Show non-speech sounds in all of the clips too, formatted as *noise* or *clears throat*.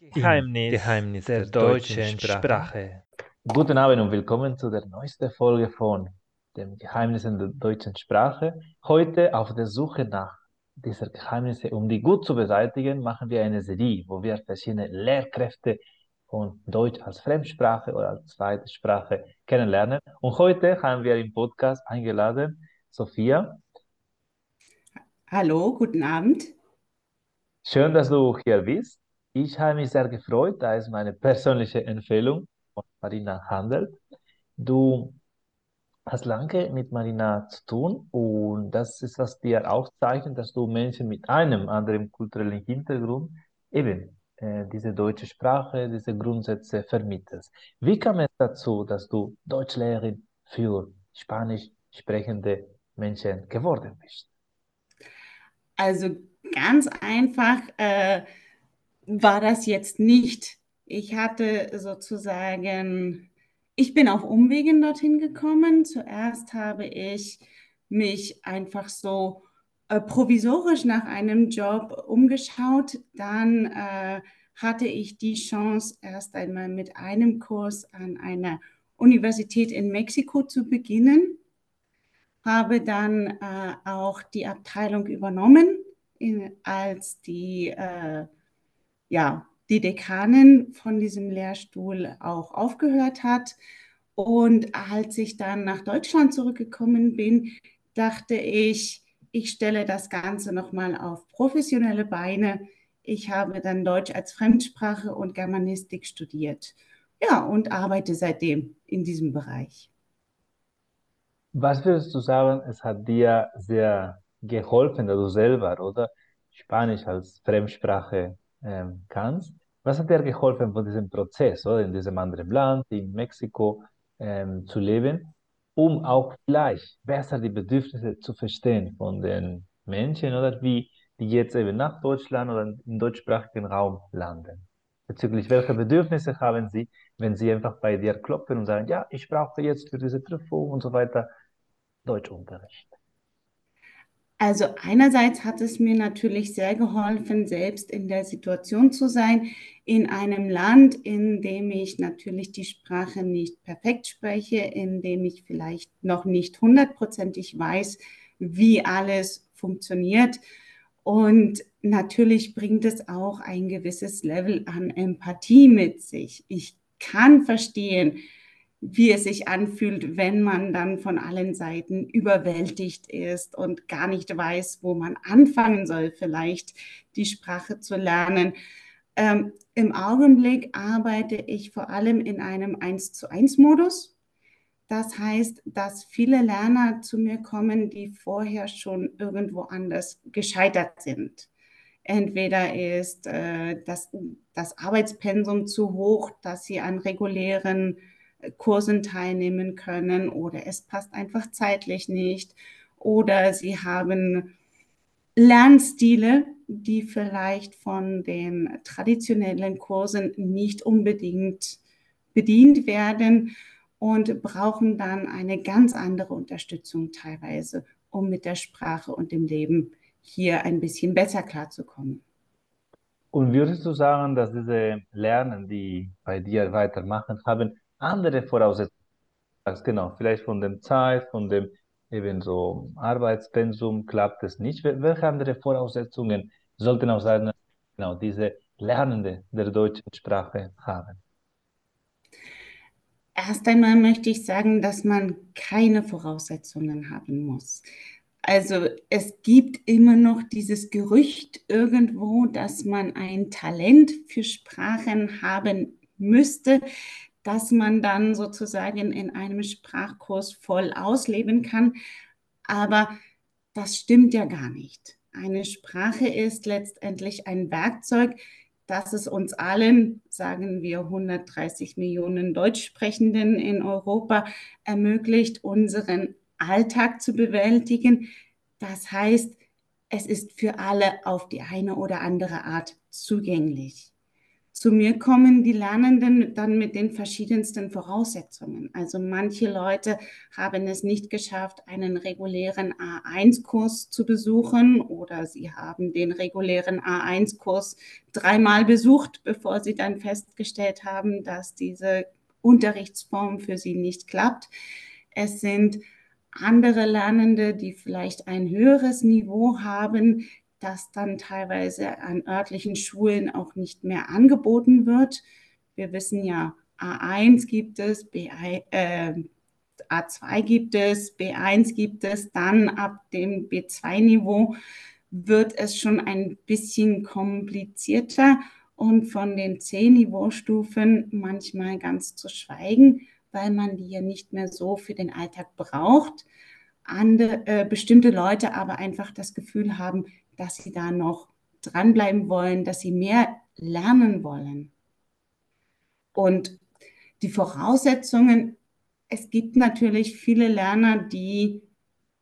Geheimnis, Geheimnis der, der deutschen Sprache. Sprache. Guten Abend und willkommen zu der neuesten Folge von dem Geheimnissen der deutschen Sprache. Heute auf der Suche nach dieser Geheimnisse, um die gut zu beseitigen, machen wir eine Serie, wo wir verschiedene Lehrkräfte von Deutsch als Fremdsprache oder als zweite Sprache kennenlernen. Und heute haben wir im Podcast eingeladen Sophia. Hallo, guten Abend. Schön, dass du hier bist. Ich habe mich sehr gefreut, da es meine persönliche Empfehlung von Marina handelt. Du hast lange mit Marina zu tun und das ist, was dir auch zeigt, dass du Menschen mit einem anderen kulturellen Hintergrund eben äh, diese deutsche Sprache, diese Grundsätze vermittelst. Wie kam es dazu, dass du Deutschlehrerin für Spanisch sprechende Menschen geworden bist? Also ganz einfach. Äh war das jetzt nicht. Ich hatte sozusagen, ich bin auf Umwegen dorthin gekommen. Zuerst habe ich mich einfach so äh, provisorisch nach einem Job umgeschaut. Dann äh, hatte ich die Chance, erst einmal mit einem Kurs an einer Universität in Mexiko zu beginnen. Habe dann äh, auch die Abteilung übernommen, in, als die äh, ja, die Dekanin von diesem Lehrstuhl auch aufgehört hat. Und als ich dann nach Deutschland zurückgekommen bin, dachte ich, ich stelle das Ganze nochmal auf professionelle Beine. Ich habe dann Deutsch als Fremdsprache und Germanistik studiert. Ja, und arbeite seitdem in diesem Bereich. Was würdest du sagen, es hat dir sehr geholfen, dass du selber, oder? Spanisch als Fremdsprache ähm, kannst. Was hat dir geholfen von diesem Prozess, oder in diesem anderen Land, in Mexiko, ähm, zu leben, um auch vielleicht besser die Bedürfnisse zu verstehen von den Menschen, oder wie die jetzt eben nach Deutschland oder im deutschsprachigen Raum landen? Bezüglich welcher Bedürfnisse haben sie, wenn sie einfach bei dir klopfen und sagen, ja, ich brauche jetzt für diese Prüfung und so weiter Deutschunterricht? Also einerseits hat es mir natürlich sehr geholfen, selbst in der Situation zu sein, in einem Land, in dem ich natürlich die Sprache nicht perfekt spreche, in dem ich vielleicht noch nicht hundertprozentig weiß, wie alles funktioniert. Und natürlich bringt es auch ein gewisses Level an Empathie mit sich. Ich kann verstehen, wie es sich anfühlt, wenn man dann von allen Seiten überwältigt ist und gar nicht weiß, wo man anfangen soll, vielleicht die Sprache zu lernen. Ähm, Im Augenblick arbeite ich vor allem in einem 1 zu 1 Modus. Das heißt, dass viele Lerner zu mir kommen, die vorher schon irgendwo anders gescheitert sind. Entweder ist äh, das, das Arbeitspensum zu hoch, dass sie an regulären Kursen teilnehmen können oder es passt einfach zeitlich nicht oder sie haben Lernstile, die vielleicht von den traditionellen Kursen nicht unbedingt bedient werden und brauchen dann eine ganz andere Unterstützung teilweise, um mit der Sprache und dem Leben hier ein bisschen besser klarzukommen. Und würdest du sagen, dass diese Lernen, die bei dir weitermachen, haben andere Voraussetzungen. Genau, vielleicht von der Zeit, von dem eben so Arbeitspensum klappt es nicht. Welche andere Voraussetzungen sollten auch sein, genau, diese Lernende der deutschen Sprache haben? Erst einmal möchte ich sagen, dass man keine Voraussetzungen haben muss. Also es gibt immer noch dieses Gerücht irgendwo, dass man ein Talent für Sprachen haben müsste dass man dann sozusagen in einem Sprachkurs voll ausleben kann. Aber das stimmt ja gar nicht. Eine Sprache ist letztendlich ein Werkzeug, das es uns allen, sagen wir 130 Millionen Deutschsprechenden in Europa, ermöglicht, unseren Alltag zu bewältigen. Das heißt, es ist für alle auf die eine oder andere Art zugänglich. Zu mir kommen die Lernenden dann mit den verschiedensten Voraussetzungen. Also manche Leute haben es nicht geschafft, einen regulären A1-Kurs zu besuchen oder sie haben den regulären A1-Kurs dreimal besucht, bevor sie dann festgestellt haben, dass diese Unterrichtsform für sie nicht klappt. Es sind andere Lernende, die vielleicht ein höheres Niveau haben, das dann teilweise an örtlichen Schulen auch nicht mehr angeboten wird. Wir wissen ja, A1 gibt es, B1, äh, A2 gibt es, B1 gibt es, dann ab dem B2-Niveau wird es schon ein bisschen komplizierter und von den C-Niveaustufen manchmal ganz zu schweigen, weil man die ja nicht mehr so für den Alltag braucht. Andere, äh, bestimmte Leute aber einfach das Gefühl haben, dass sie da noch dranbleiben wollen, dass sie mehr lernen wollen. Und die Voraussetzungen, es gibt natürlich viele Lerner, die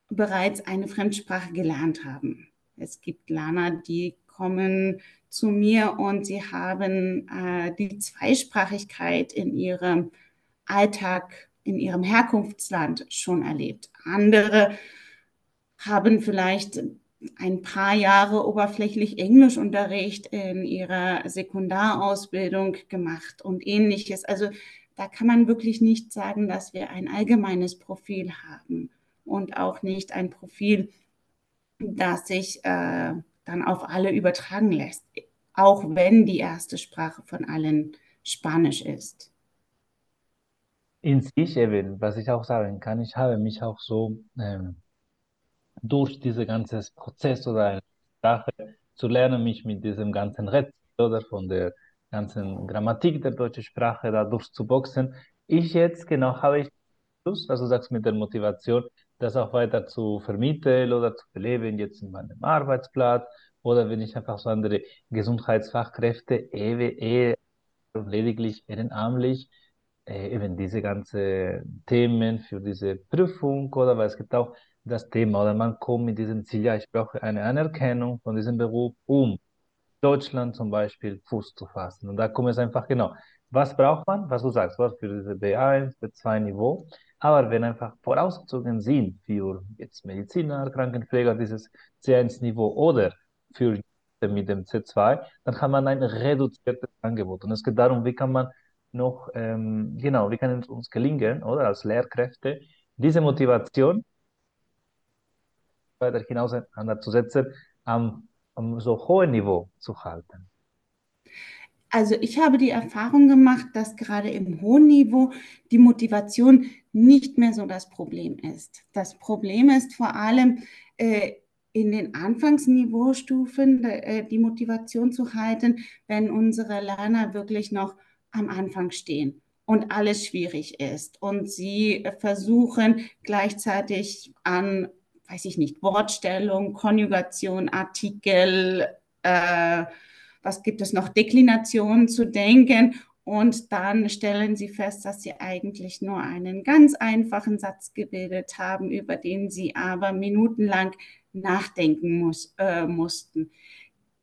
bereits eine Fremdsprache gelernt haben. Es gibt Lerner, die kommen zu mir und sie haben äh, die Zweisprachigkeit in ihrem Alltag, in ihrem Herkunftsland schon erlebt. Andere haben vielleicht ein paar Jahre oberflächlich Englischunterricht in ihrer Sekundarausbildung gemacht und ähnliches. Also da kann man wirklich nicht sagen, dass wir ein allgemeines Profil haben und auch nicht ein Profil, das sich äh, dann auf alle übertragen lässt, auch wenn die erste Sprache von allen Spanisch ist. In sich eben, was ich auch sagen kann, ich habe mich auch so ähm, durch diesen ganzen Prozess oder eine Sprache zu lernen, mich mit diesem ganzen Rätsel oder von der ganzen Grammatik der deutschen Sprache da durchzuboxen. Ich jetzt, genau, habe ich Lust, also du sagst mit der Motivation, das auch weiter zu vermitteln oder zu beleben, jetzt in meinem Arbeitsplatz oder wenn ich einfach so andere Gesundheitsfachkräfte, ehe, ehe lediglich ehrenamtlich, äh, eben diese ganzen Themen für diese Prüfung oder weil es gibt auch das Thema oder man kommt mit diesem Ziel, ja, ich brauche eine Anerkennung von diesem Beruf, um Deutschland zum Beispiel Fuß zu fassen. Und da kommt es einfach genau. Was braucht man? Was du sagst, was für diese B1, B2 Niveau. Aber wenn einfach Voraussetzungen sind für jetzt Mediziner, Krankenpfleger, dieses C1 Niveau oder für mit dem C2, dann kann man ein reduziertes Angebot. Und es geht darum, wie kann man noch, ähm, genau, wie kann es uns gelingen, oder als Lehrkräfte, diese Motivation weiter hinaus zu setzen, am, am so hohen Niveau zu halten? Also ich habe die Erfahrung gemacht, dass gerade im hohen Niveau die Motivation nicht mehr so das Problem ist. Das Problem ist vor allem äh, in den Anfangsniveaustufen äh, die Motivation zu halten, wenn unsere Lerner wirklich noch am Anfang stehen und alles schwierig ist und sie versuchen gleichzeitig an weiß ich nicht, Wortstellung, Konjugation, Artikel, äh, was gibt es noch, Deklination zu denken. Und dann stellen sie fest, dass sie eigentlich nur einen ganz einfachen Satz gebildet haben, über den sie aber minutenlang nachdenken muss, äh, mussten.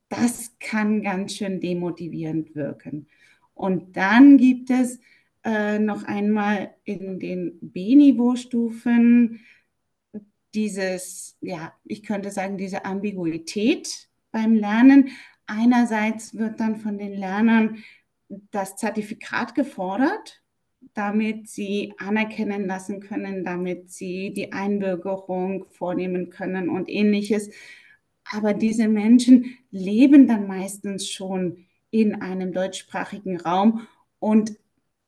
Das kann ganz schön demotivierend wirken. Und dann gibt es äh, noch einmal in den B-Niveau-Stufen dieses, ja, ich könnte sagen, diese Ambiguität beim Lernen. Einerseits wird dann von den Lernern das Zertifikat gefordert, damit sie anerkennen lassen können, damit sie die Einbürgerung vornehmen können und ähnliches. Aber diese Menschen leben dann meistens schon in einem deutschsprachigen Raum und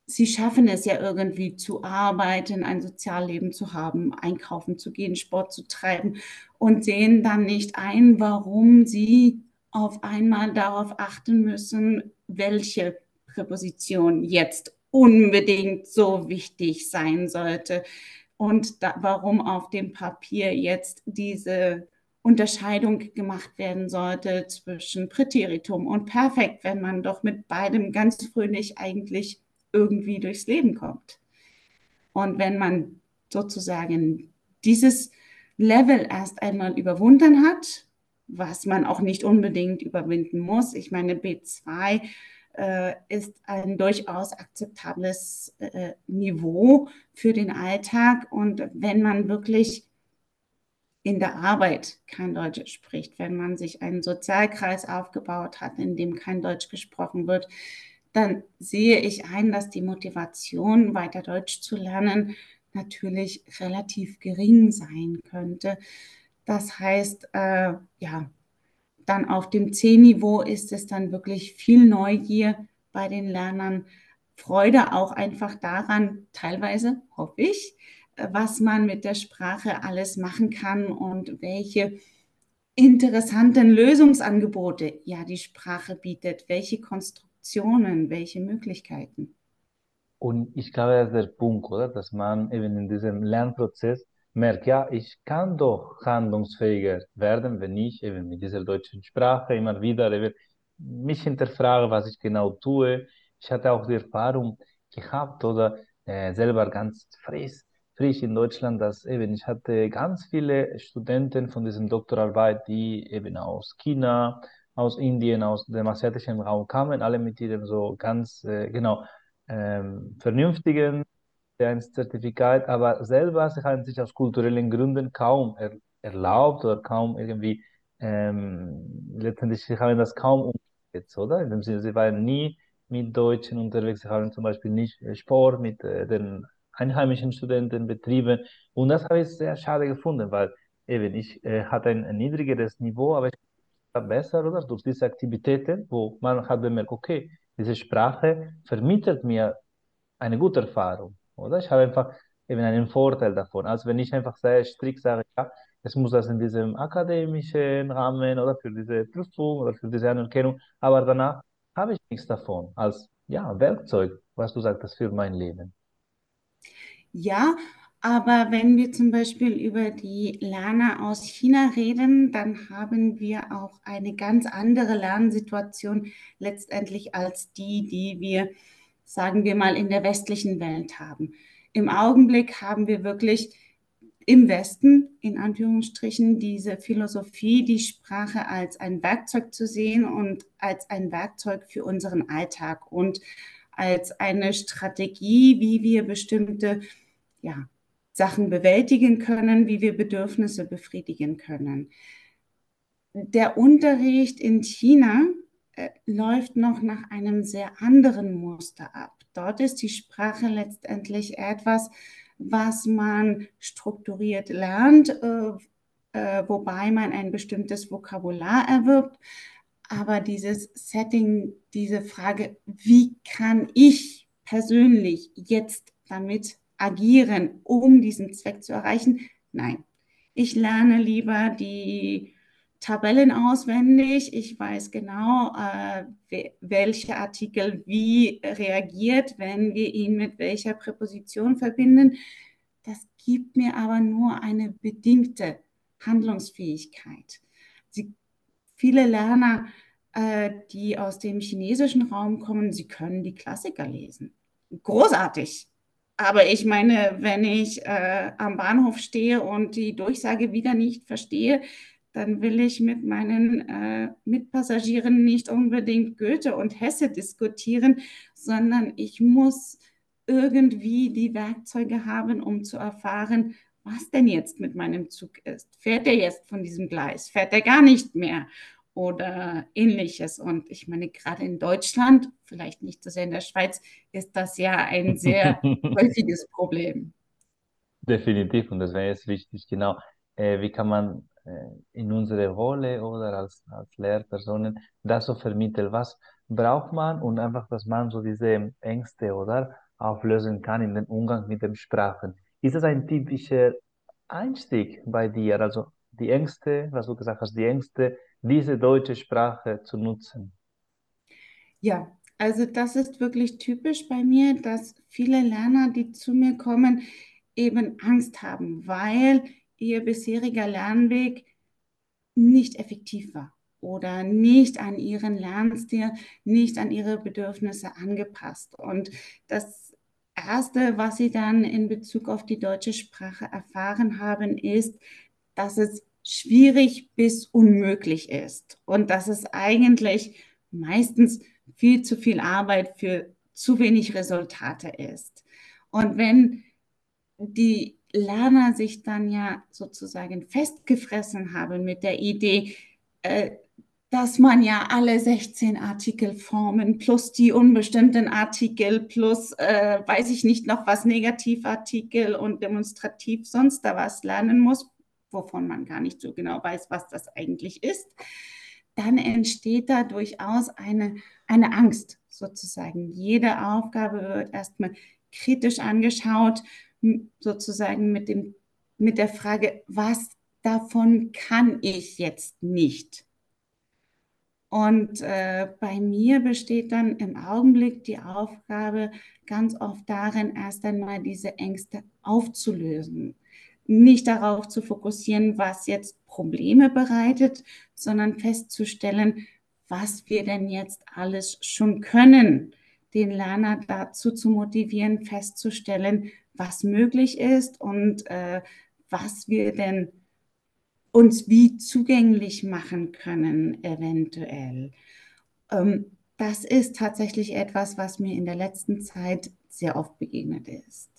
sie schaffen es ja irgendwie zu arbeiten, ein Sozialleben zu haben, einkaufen zu gehen, Sport zu treiben und sehen dann nicht ein, warum sie auf einmal darauf achten müssen, welche Präposition jetzt unbedingt so wichtig sein sollte und da, warum auf dem Papier jetzt diese Unterscheidung gemacht werden sollte zwischen Präteritum und Perfekt, wenn man doch mit beidem ganz fröhlich eigentlich irgendwie durchs Leben kommt. Und wenn man sozusagen dieses Level erst einmal überwunden hat, was man auch nicht unbedingt überwinden muss. Ich meine, B2 äh, ist ein durchaus akzeptables äh, Niveau für den Alltag. Und wenn man wirklich in der Arbeit kein Deutsch spricht, wenn man sich einen Sozialkreis aufgebaut hat, in dem kein Deutsch gesprochen wird, dann sehe ich ein, dass die Motivation, weiter Deutsch zu lernen, natürlich relativ gering sein könnte. Das heißt, äh, ja, dann auf dem C-Niveau ist es dann wirklich viel Neugier bei den Lernern, Freude auch einfach daran, teilweise, hoffe ich, was man mit der Sprache alles machen kann und welche interessanten Lösungsangebote ja die Sprache bietet, welche Konstruktionen, welche Möglichkeiten. Und ich glaube, das ist der Punkt, oder? Dass man eben in diesem Lernprozess merkt, ja, ich kann doch handlungsfähiger werden, wenn ich eben mit dieser deutschen Sprache immer wieder eben mich hinterfrage, was ich genau tue. Ich hatte auch die Erfahrung gehabt oder äh, selber ganz frisch, frisch in Deutschland, dass eben ich hatte ganz viele Studenten von diesem Doktorarbeit, die eben aus China, aus Indien, aus dem asiatischen Raum kamen, alle mit ihrem so ganz, äh, genau, ähm, vernünftigen Zertifikat, aber selber sie haben sich aus kulturellen Gründen kaum er, erlaubt oder kaum irgendwie, ähm, letztendlich sie haben das kaum umgesetzt, oder? In dem Sinne, sie waren nie mit Deutschen unterwegs, sie haben zum Beispiel nicht äh, Sport mit äh, den einheimischen Studenten betrieben und das habe ich sehr schade gefunden, weil eben ich äh, hatte ein, niedrigeres Niveau, aber ich besser, oder? Durch diese Aktivitäten, wo man hat bemerkt, okay, diese Sprache vermittelt mir eine gute Erfahrung, oder? Ich habe einfach eben einen Vorteil davon, als wenn ich einfach sehr strikt sage, ja, es muss das in diesem akademischen Rahmen oder für diese Prüfung oder für diese Anerkennung, aber danach habe ich nichts davon als ja, Werkzeug, was du sagtest, für mein Leben. Ja, aber wenn wir zum Beispiel über die Lerner aus China reden, dann haben wir auch eine ganz andere Lernsituation letztendlich als die, die wir, sagen wir mal, in der westlichen Welt haben. Im Augenblick haben wir wirklich im Westen, in Anführungsstrichen, diese Philosophie, die Sprache als ein Werkzeug zu sehen und als ein Werkzeug für unseren Alltag und als eine Strategie, wie wir bestimmte ja, Sachen bewältigen können, wie wir Bedürfnisse befriedigen können. Der Unterricht in China äh, läuft noch nach einem sehr anderen Muster ab. Dort ist die Sprache letztendlich etwas, was man strukturiert lernt, äh, äh, wobei man ein bestimmtes Vokabular erwirbt. Aber dieses Setting, diese Frage, wie kann ich persönlich jetzt damit agieren, um diesen Zweck zu erreichen? Nein. Ich lerne lieber die Tabellen auswendig. Ich weiß genau, äh, welcher Artikel wie reagiert, wenn wir ihn mit welcher Präposition verbinden. Das gibt mir aber nur eine bedingte Handlungsfähigkeit. Sie, viele Lerner, äh, die aus dem chinesischen Raum kommen, sie können die Klassiker lesen. Großartig. Aber ich meine, wenn ich äh, am Bahnhof stehe und die Durchsage wieder nicht verstehe, dann will ich mit meinen äh, Mitpassagieren nicht unbedingt Goethe und Hesse diskutieren, sondern ich muss irgendwie die Werkzeuge haben, um zu erfahren, was denn jetzt mit meinem Zug ist. Fährt er jetzt von diesem Gleis? Fährt er gar nicht mehr? Oder ähnliches. Und ich meine, gerade in Deutschland, vielleicht nicht so sehr in der Schweiz, ist das ja ein sehr *laughs* häufiges Problem. Definitiv, und das wäre jetzt wichtig, genau. Äh, wie kann man äh, in unsere Rolle oder als, als Lehrpersonen das so vermitteln? Was braucht man und einfach, dass man so diese Ängste oder auflösen kann in den Umgang mit den Sprachen. Ist das ein typischer Einstieg bei dir? Also die Ängste, was du gesagt hast, die Ängste diese deutsche Sprache zu nutzen? Ja, also das ist wirklich typisch bei mir, dass viele Lerner, die zu mir kommen, eben Angst haben, weil ihr bisheriger Lernweg nicht effektiv war oder nicht an ihren Lernstil, nicht an ihre Bedürfnisse angepasst. Und das Erste, was sie dann in Bezug auf die deutsche Sprache erfahren haben, ist, dass es schwierig bis unmöglich ist und dass es eigentlich meistens viel zu viel Arbeit für zu wenig Resultate ist. Und wenn die Lerner sich dann ja sozusagen festgefressen haben mit der Idee, äh, dass man ja alle 16 Artikelformen plus die unbestimmten Artikel plus, äh, weiß ich nicht noch was, Negativartikel und demonstrativ sonst da was lernen muss, wovon man gar nicht so genau weiß, was das eigentlich ist, dann entsteht da durchaus eine, eine Angst sozusagen. Jede Aufgabe wird erstmal kritisch angeschaut, sozusagen mit, dem, mit der Frage, was davon kann ich jetzt nicht? Und äh, bei mir besteht dann im Augenblick die Aufgabe ganz oft darin, erst einmal diese Ängste aufzulösen. Nicht darauf zu fokussieren, was jetzt Probleme bereitet, sondern festzustellen, was wir denn jetzt alles schon können. Den Lerner dazu zu motivieren, festzustellen, was möglich ist und äh, was wir denn uns wie zugänglich machen können, eventuell. Ähm, das ist tatsächlich etwas, was mir in der letzten Zeit sehr oft begegnet ist.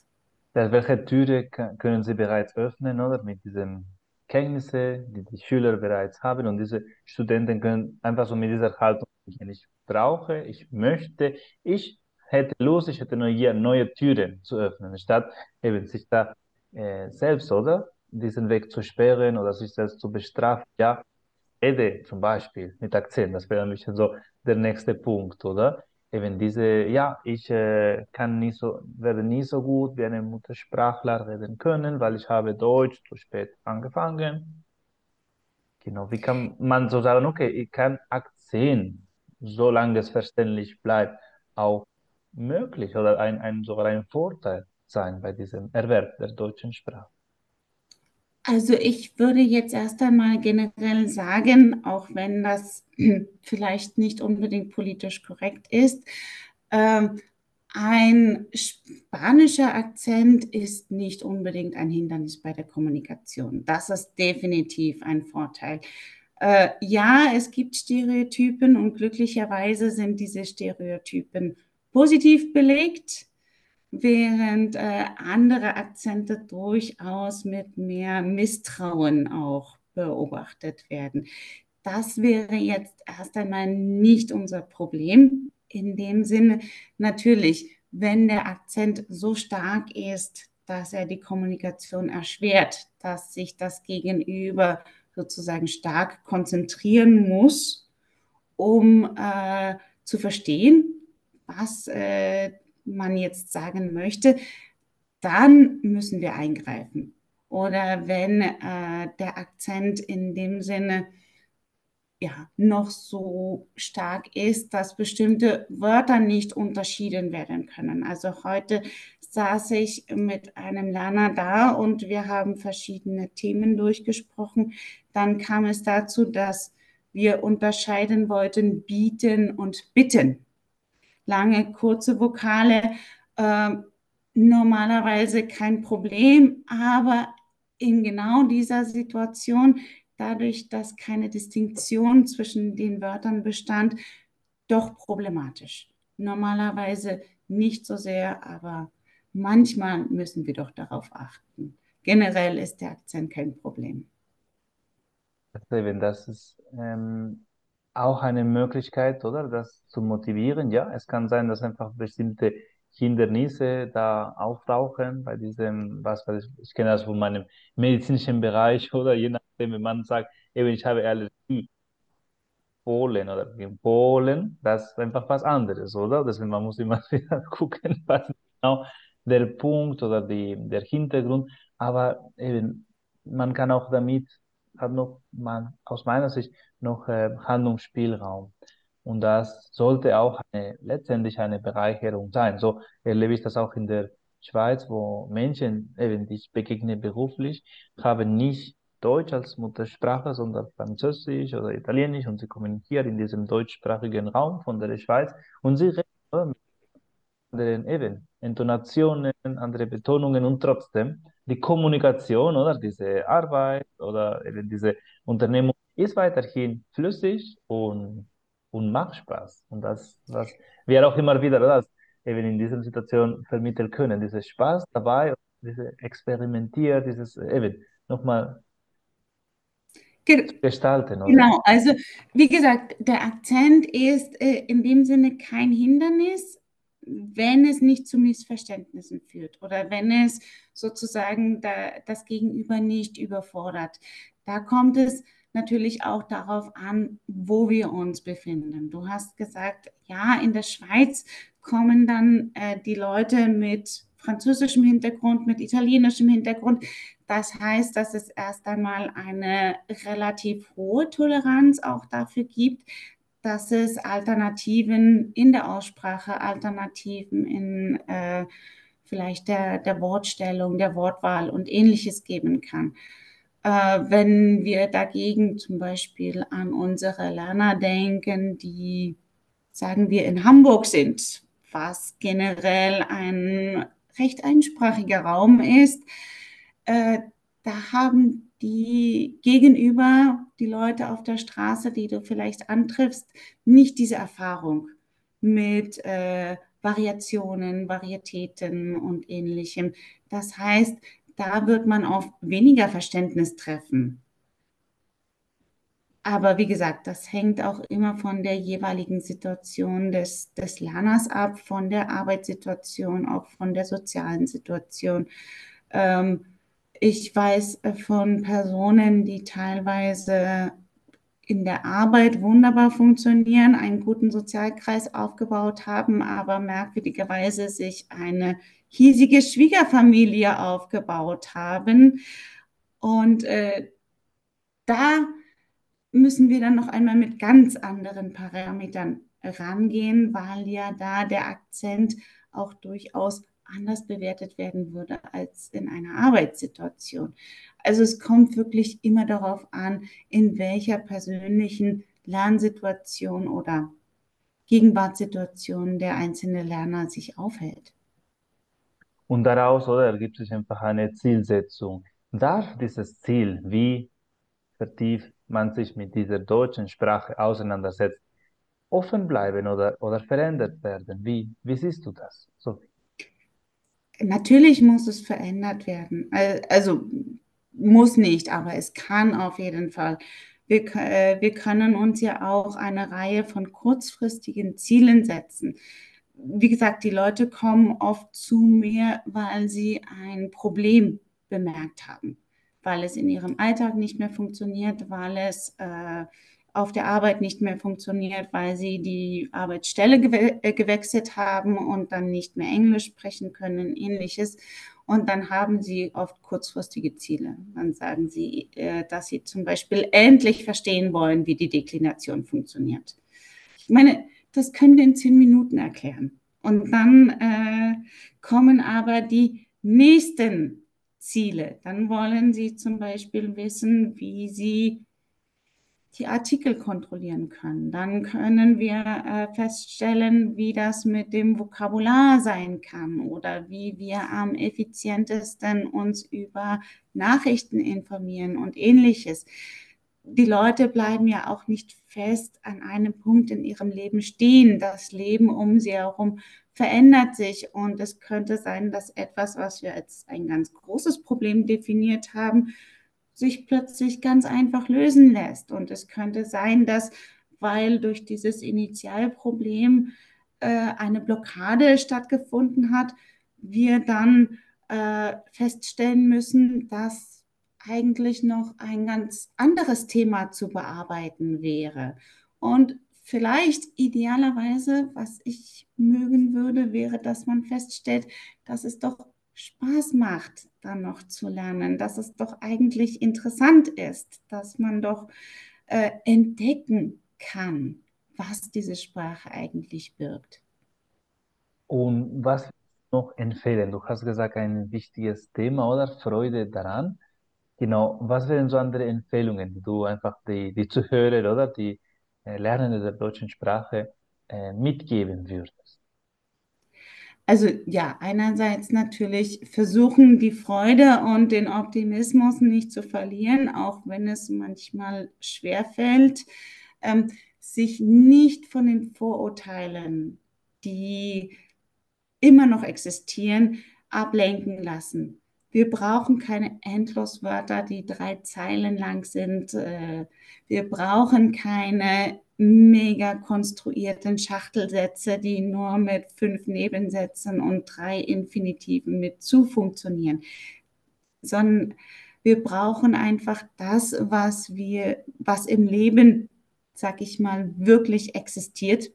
Welche Türe können Sie bereits öffnen, oder? Mit diesen Kenntnissen, die die Schüler bereits haben und diese Studenten können einfach so mit dieser Haltung, ich brauche, ich möchte, ich hätte Lust, ich hätte Neugier, neue Türen zu öffnen, statt eben sich da äh, selbst, oder? diesen Weg zu sperren oder sich selbst zu bestrafen. Ja, Ede zum Beispiel mit Akzent, das wäre bisschen so der nächste Punkt, oder? Eben diese, ja, ich äh, kann nicht so, werde nie so gut wie eine Muttersprachler reden können, weil ich habe Deutsch zu spät angefangen. Genau, wie kann man so sagen, okay, ich kann Akzent, solange es verständlich bleibt, auch möglich oder ein, ein, sogar ein Vorteil sein bei diesem Erwerb der deutschen Sprache? Also ich würde jetzt erst einmal generell sagen, auch wenn das *clears throat* vielleicht nicht unbedingt politisch korrekt ist, äh, ein spanischer Akzent ist nicht unbedingt ein Hindernis bei der Kommunikation. Das ist definitiv ein Vorteil. Äh, ja, es gibt Stereotypen und glücklicherweise sind diese Stereotypen positiv belegt während äh, andere Akzente durchaus mit mehr Misstrauen auch beobachtet werden. Das wäre jetzt erst einmal nicht unser Problem. In dem Sinne, natürlich, wenn der Akzent so stark ist, dass er die Kommunikation erschwert, dass sich das Gegenüber sozusagen stark konzentrieren muss, um äh, zu verstehen, was äh, man jetzt sagen möchte, dann müssen wir eingreifen. Oder wenn äh, der Akzent in dem Sinne ja, noch so stark ist, dass bestimmte Wörter nicht unterschieden werden können. Also heute saß ich mit einem Lerner da und wir haben verschiedene Themen durchgesprochen. Dann kam es dazu, dass wir unterscheiden wollten bieten und bitten lange, kurze Vokale. Äh, normalerweise kein Problem, aber in genau dieser Situation, dadurch, dass keine Distinktion zwischen den Wörtern bestand, doch problematisch. Normalerweise nicht so sehr, aber manchmal müssen wir doch darauf achten. Generell ist der Akzent kein Problem. Das ist ähm, auch eine Möglichkeit, oder, das zu motivieren. Ja, es kann sein, dass einfach bestimmte Hindernisse da auftauchen bei diesem, was weiß ich, ich kenne das von meinem medizinischen Bereich *laughs* oder je nachdem, wenn man sagt, eben ich habe Allergie, Polen oder Polen, das ist einfach was anderes, oder? Deswegen man muss immer *laughs* wieder gucken, was genau der Punkt oder die, der Hintergrund, aber eben man kann auch damit hat noch man aus meiner Sicht noch äh, Handlungsspielraum. Und das sollte auch eine, letztendlich eine Bereicherung sein. So erlebe ich das auch in der Schweiz, wo Menschen, eben, die ich begegne beruflich, haben nicht Deutsch als Muttersprache, sondern Französisch oder Italienisch und sie kommunizieren in diesem deutschsprachigen Raum von der Schweiz und sie reden mit anderen eben Intonationen, andere Betonungen und trotzdem die Kommunikation oder diese Arbeit oder eben diese Unternehmung ist weiterhin flüssig und und macht Spaß. Und das, was wir auch immer wieder das eben in dieser Situation vermitteln können, dieses Spaß dabei, diese Experimentier, dieses eben nochmal gestalten. Oder? Genau, also wie gesagt, der Akzent ist äh, in dem Sinne kein Hindernis, wenn es nicht zu Missverständnissen führt oder wenn es sozusagen da, das Gegenüber nicht überfordert. Da kommt es natürlich auch darauf an, wo wir uns befinden. Du hast gesagt, ja, in der Schweiz kommen dann äh, die Leute mit französischem Hintergrund, mit italienischem Hintergrund. Das heißt, dass es erst einmal eine relativ hohe Toleranz auch dafür gibt, dass es Alternativen in der Aussprache, Alternativen in äh, vielleicht der, der Wortstellung, der Wortwahl und ähnliches geben kann. Äh, wenn wir dagegen zum Beispiel an unsere Lerner denken, die, sagen wir, in Hamburg sind, was generell ein recht einsprachiger Raum ist, äh, da haben die gegenüber, die Leute auf der Straße, die du vielleicht antriffst, nicht diese Erfahrung mit äh, Variationen, Varietäten und ähnlichem. Das heißt, da wird man auf weniger Verständnis treffen. Aber wie gesagt, das hängt auch immer von der jeweiligen Situation des, des Lerners ab, von der Arbeitssituation, auch von der sozialen Situation. Ähm, ich weiß von Personen, die teilweise in der Arbeit wunderbar funktionieren, einen guten Sozialkreis aufgebaut haben, aber merkwürdigerweise sich eine hiesige Schwiegerfamilie aufgebaut haben. Und äh, da müssen wir dann noch einmal mit ganz anderen Parametern rangehen, weil ja da der Akzent auch durchaus anders bewertet werden würde als in einer Arbeitssituation. Also es kommt wirklich immer darauf an, in welcher persönlichen Lernsituation oder Gegenwartssituation der einzelne Lerner sich aufhält. Und daraus oder, ergibt sich einfach eine Zielsetzung. Darf dieses Ziel, wie vertieft man sich mit dieser deutschen Sprache auseinandersetzt, offen bleiben oder, oder verändert werden? Wie, wie siehst du das, Sophie? Natürlich muss es verändert werden. Also muss nicht, aber es kann auf jeden Fall. Wir, äh, wir können uns ja auch eine Reihe von kurzfristigen Zielen setzen. Wie gesagt, die Leute kommen oft zu mir, weil sie ein Problem bemerkt haben, weil es in ihrem Alltag nicht mehr funktioniert, weil es äh, auf der Arbeit nicht mehr funktioniert, weil sie die Arbeitsstelle gewe äh, gewechselt haben und dann nicht mehr Englisch sprechen können, ähnliches. Und dann haben sie oft kurzfristige Ziele. Dann sagen sie, äh, dass sie zum Beispiel endlich verstehen wollen, wie die Deklination funktioniert. Ich meine, das können wir in zehn Minuten erklären. Und dann äh, kommen aber die nächsten Ziele. Dann wollen sie zum Beispiel wissen, wie sie die Artikel kontrollieren können. Dann können wir äh, feststellen, wie das mit dem Vokabular sein kann oder wie wir am effizientesten uns über Nachrichten informieren und ähnliches. Die Leute bleiben ja auch nicht fest an einem Punkt in ihrem Leben stehen. Das Leben um sie herum verändert sich und es könnte sein, dass etwas, was wir als ein ganz großes Problem definiert haben, sich plötzlich ganz einfach lösen lässt. Und es könnte sein, dass, weil durch dieses Initialproblem äh, eine Blockade stattgefunden hat, wir dann äh, feststellen müssen, dass eigentlich noch ein ganz anderes Thema zu bearbeiten wäre. Und vielleicht idealerweise, was ich mögen würde, wäre, dass man feststellt, dass es doch Spaß macht, dann noch zu lernen, dass es doch eigentlich interessant ist, dass man doch äh, entdecken kann, was diese Sprache eigentlich birgt. Und was noch empfehlen? Du hast gesagt, ein wichtiges Thema oder Freude daran. Genau, was wären so andere Empfehlungen, die du einfach die, die Zuhörer oder die äh, Lernenden der deutschen Sprache äh, mitgeben würdest? Also ja, einerseits natürlich versuchen, die Freude und den Optimismus nicht zu verlieren, auch wenn es manchmal schwerfällt. Ähm, sich nicht von den Vorurteilen, die immer noch existieren, ablenken lassen. Wir brauchen keine Endloswörter, die drei Zeilen lang sind. Äh, wir brauchen keine mega konstruierten Schachtelsätze, die nur mit fünf Nebensätzen und drei Infinitiven mit zu funktionieren, sondern wir brauchen einfach das, was wir, was im Leben, sag ich mal, wirklich existiert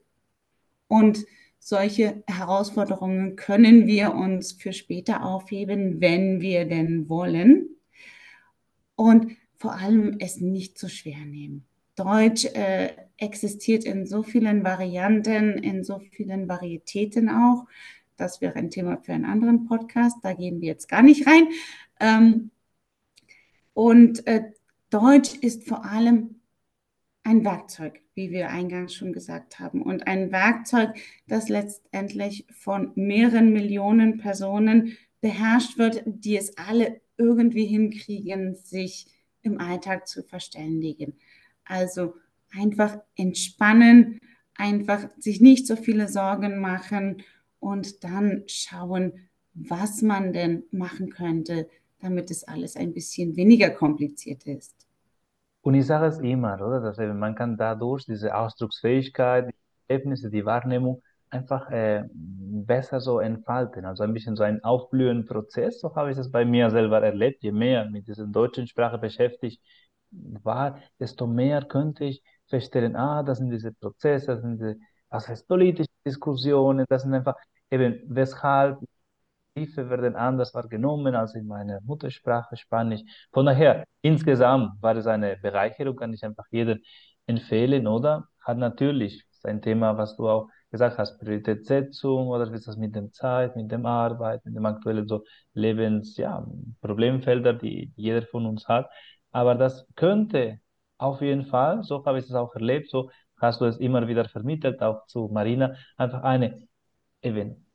und solche Herausforderungen können wir uns für später aufheben, wenn wir denn wollen. Und vor allem es nicht zu schwer nehmen. Deutsch äh, existiert in so vielen Varianten, in so vielen Varietäten auch. Das wäre ein Thema für einen anderen Podcast. Da gehen wir jetzt gar nicht rein. Ähm, und äh, Deutsch ist vor allem ein Werkzeug, wie wir eingangs schon gesagt haben. Und ein Werkzeug, das letztendlich von mehreren Millionen Personen beherrscht wird, die es alle irgendwie hinkriegen, sich im Alltag zu verständigen. Also einfach entspannen, einfach sich nicht so viele Sorgen machen und dann schauen, was man denn machen könnte, damit es alles ein bisschen weniger kompliziert ist. Und ich sage es immer, oder? Dass eben man kann dadurch diese Ausdrucksfähigkeit, die Erlebnisse, die Wahrnehmung einfach äh, besser so entfalten. Also ein bisschen so ein Aufblühenprozess. So habe ich das bei mir selber erlebt. Je mehr mit dieser deutschen Sprache beschäftigt war, desto mehr könnte ich feststellen, ah, das sind diese Prozesse, das sind diese, was heißt politische Diskussionen, das sind einfach eben, weshalb Briefe werden anders wahrgenommen als in meiner Muttersprache Spanisch. Von daher, insgesamt war es eine Bereicherung, kann ich einfach jedem empfehlen, oder? Hat natürlich sein Thema, was du auch gesagt hast, Prioritätssetzung oder wie ist das mit dem Zeit, mit dem Arbeit, mit dem aktuellen so Lebens, ja, Problemfelder, die jeder von uns hat. Aber das könnte auf jeden Fall, so habe ich es auch erlebt, so hast du es immer wieder vermittelt, auch zu Marina, einfach eine eben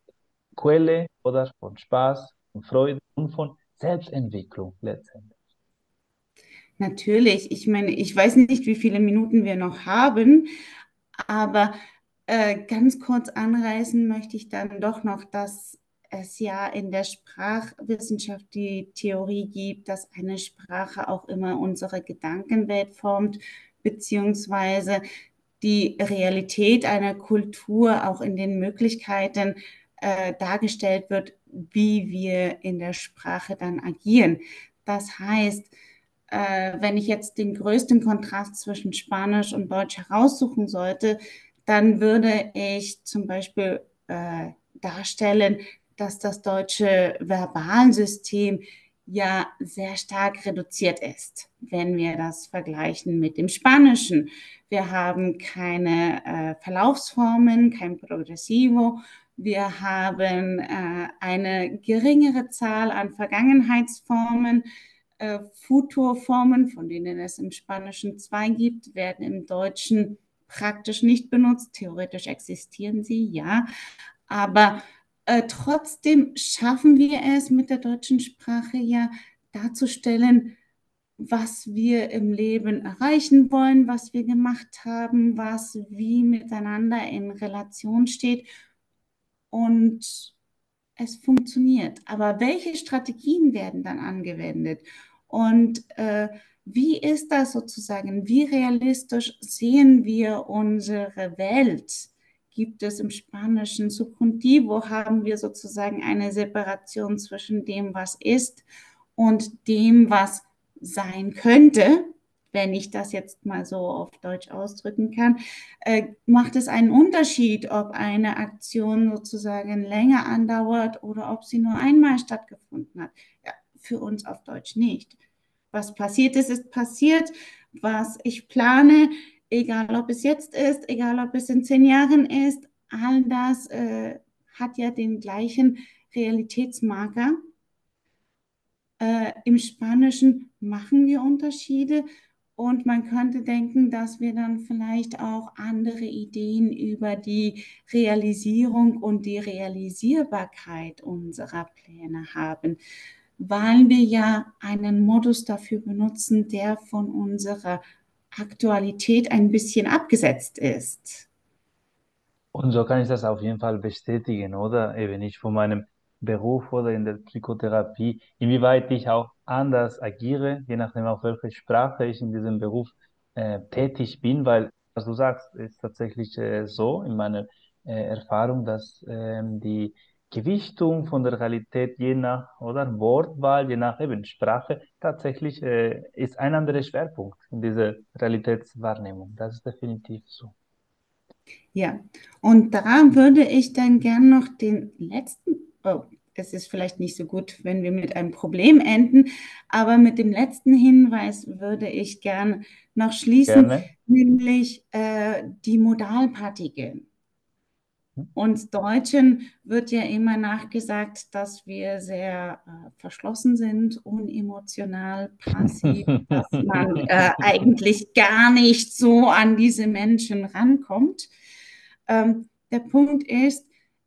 Quelle oder von Spaß, von Freude und von Selbstentwicklung letztendlich. Natürlich, ich meine, ich weiß nicht, wie viele Minuten wir noch haben, aber äh, ganz kurz anreißen möchte ich dann doch noch, dass es ja in der Sprachwissenschaft die Theorie gibt, dass eine Sprache auch immer unsere Gedankenwelt formt, beziehungsweise die Realität einer Kultur auch in den Möglichkeiten äh, dargestellt wird, wie wir in der Sprache dann agieren. Das heißt, äh, wenn ich jetzt den größten Kontrast zwischen Spanisch und Deutsch heraussuchen sollte, dann würde ich zum Beispiel äh, darstellen, dass das deutsche Verbalsystem ja sehr stark reduziert ist, wenn wir das vergleichen mit dem Spanischen. Wir haben keine äh, Verlaufsformen, kein Progressivo, wir haben äh, eine geringere Zahl an Vergangenheitsformen. Äh, Futurformen, von denen es im Spanischen zwei gibt, werden im Deutschen praktisch nicht benutzt. Theoretisch existieren sie, ja. Aber äh, trotzdem schaffen wir es mit der deutschen Sprache ja darzustellen, was wir im Leben erreichen wollen, was wir gemacht haben, was wie miteinander in Relation steht und es funktioniert. Aber welche Strategien werden dann angewendet? Und äh, wie ist das sozusagen? Wie realistisch sehen wir unsere Welt? Gibt es im Spanischen Subjuntivo? Haben wir sozusagen eine Separation zwischen dem, was ist und dem, was sein könnte? Wenn ich das jetzt mal so auf Deutsch ausdrücken kann, äh, macht es einen Unterschied, ob eine Aktion sozusagen länger andauert oder ob sie nur einmal stattgefunden hat. Ja, für uns auf Deutsch nicht. Was passiert ist, ist passiert. Was ich plane, egal ob es jetzt ist, egal ob es in zehn Jahren ist, all das äh, hat ja den gleichen Realitätsmarker. Äh, Im Spanischen machen wir Unterschiede und man könnte denken, dass wir dann vielleicht auch andere Ideen über die Realisierung und die Realisierbarkeit unserer Pläne haben, weil wir ja einen Modus dafür benutzen, der von unserer Aktualität ein bisschen abgesetzt ist. Und so kann ich das auf jeden Fall bestätigen, oder? Eben nicht von meinem Beruf oder in der Psychotherapie, inwieweit ich auch anders agiere, je nachdem auf welche Sprache ich in diesem Beruf äh, tätig bin, weil, was du sagst, ist tatsächlich äh, so in meiner äh, Erfahrung, dass ähm, die Gewichtung von der Realität je nach oder Wortwahl, je nach eben Sprache tatsächlich äh, ist ein anderer Schwerpunkt in dieser Realitätswahrnehmung. Das ist definitiv so. Ja, und da würde ich dann gern noch den letzten, oh, es ist vielleicht nicht so gut, wenn wir mit einem Problem enden, aber mit dem letzten Hinweis würde ich gern noch schließen, Gerne. nämlich äh, die Modalpartikel. Uns Deutschen wird ja immer nachgesagt, dass wir sehr äh, verschlossen sind, unemotional, passiv, *laughs* dass man äh, eigentlich gar nicht so an diese Menschen rankommt. Ähm, der Punkt ist,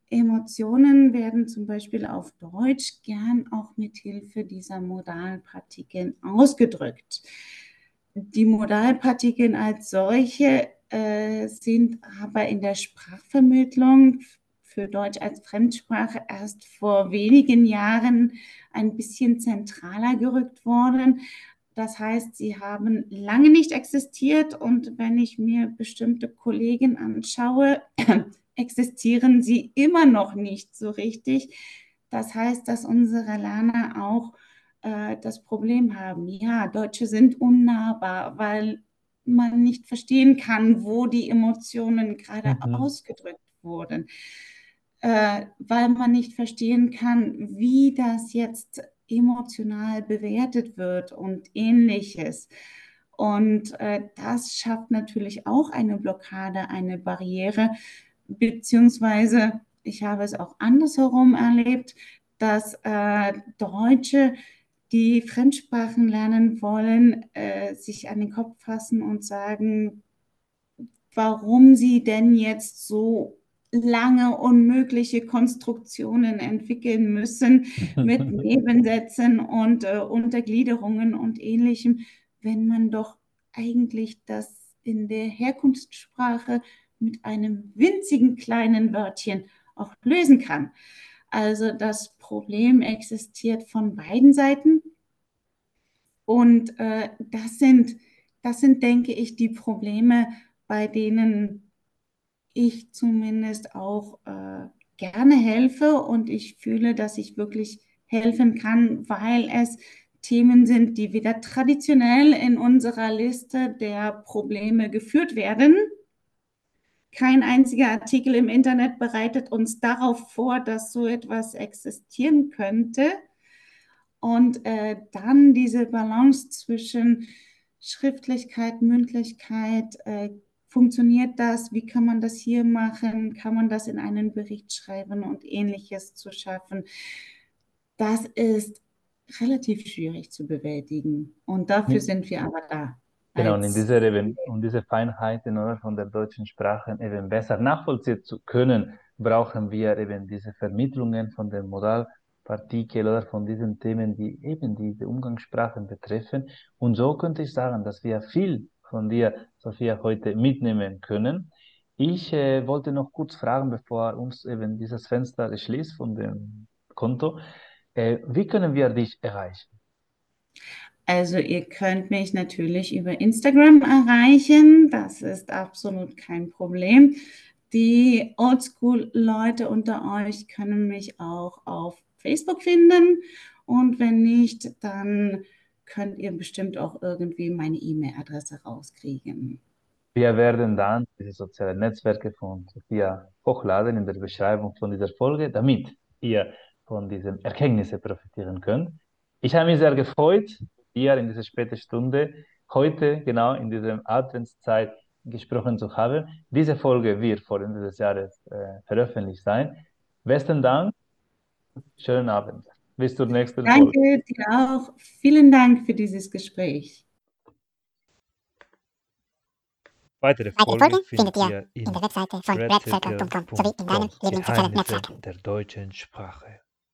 Emotionen werden zum Beispiel auf Deutsch gern auch mit Hilfe dieser Modalpartikeln ausgedrückt. Die Modalpartikeln als solche äh, sind aber in der Sprachvermittlung für Deutsch als Fremdsprache erst vor wenigen Jahren ein bisschen zentraler gerückt worden. Das heißt, sie haben lange nicht existiert und wenn ich mir bestimmte Kollegen anschaue, existieren sie immer noch nicht so richtig. Das heißt, dass unsere Lerner auch äh, das Problem haben, ja, Deutsche sind unnahbar, weil man nicht verstehen kann, wo die Emotionen gerade mhm. ausgedrückt wurden, äh, weil man nicht verstehen kann, wie das jetzt emotional bewertet wird und ähnliches. Und äh, das schafft natürlich auch eine Blockade, eine Barriere, beziehungsweise ich habe es auch andersherum erlebt, dass äh, Deutsche die Fremdsprachen lernen wollen, äh, sich an den Kopf fassen und sagen, warum sie denn jetzt so lange unmögliche Konstruktionen entwickeln müssen *laughs* mit Nebensätzen und äh, Untergliederungen und ähnlichem, wenn man doch eigentlich das in der Herkunftssprache mit einem winzigen kleinen Wörtchen auch lösen kann. Also das Problem existiert von beiden Seiten. Und äh, das, sind, das sind, denke ich, die Probleme, bei denen ich zumindest auch äh, gerne helfe und ich fühle, dass ich wirklich helfen kann, weil es Themen sind, die wieder traditionell in unserer Liste der Probleme geführt werden kein einziger Artikel im Internet bereitet uns darauf vor, dass so etwas existieren könnte. Und äh, dann diese Balance zwischen Schriftlichkeit, Mündlichkeit, äh, funktioniert das, wie kann man das hier machen, kann man das in einen Bericht schreiben und ähnliches zu schaffen. Das ist relativ schwierig zu bewältigen. Und dafür sind wir aber da. Genau, und in dieser eben, um diese Feinheiten oder, von der deutschen Sprache eben besser nachvollziehen zu können, brauchen wir eben diese Vermittlungen von den Modalpartikel oder von diesen Themen, die eben diese Umgangssprachen betreffen. Und so könnte ich sagen, dass wir viel von dir, Sophia, heute mitnehmen können. Ich äh, wollte noch kurz fragen, bevor uns eben dieses Fenster schließt von dem Konto, äh, wie können wir dich erreichen? Also ihr könnt mich natürlich über Instagram erreichen. Das ist absolut kein Problem. Die Oldschool-Leute unter euch können mich auch auf Facebook finden. Und wenn nicht, dann könnt ihr bestimmt auch irgendwie meine E-Mail-Adresse rauskriegen. Wir werden dann diese sozialen Netzwerke von Sophia hochladen in der Beschreibung von dieser Folge, damit ihr von diesen Erkenntnissen profitieren könnt. Ich habe mich sehr gefreut, hier in dieser späten Stunde, heute genau in dieser Adventszeit gesprochen zu haben. Diese Folge wird vor Ende des Jahres äh, veröffentlicht sein. Besten Dank, schönen Abend. Bis zur nächsten Danke Folge. Danke dir auch. Vielen Dank für dieses Gespräch. Weitere Folgen findet ihr in der Webseite von redcircle.com sowie in deinem Lieblingssozialen Netzwerk der deutschen Sprache.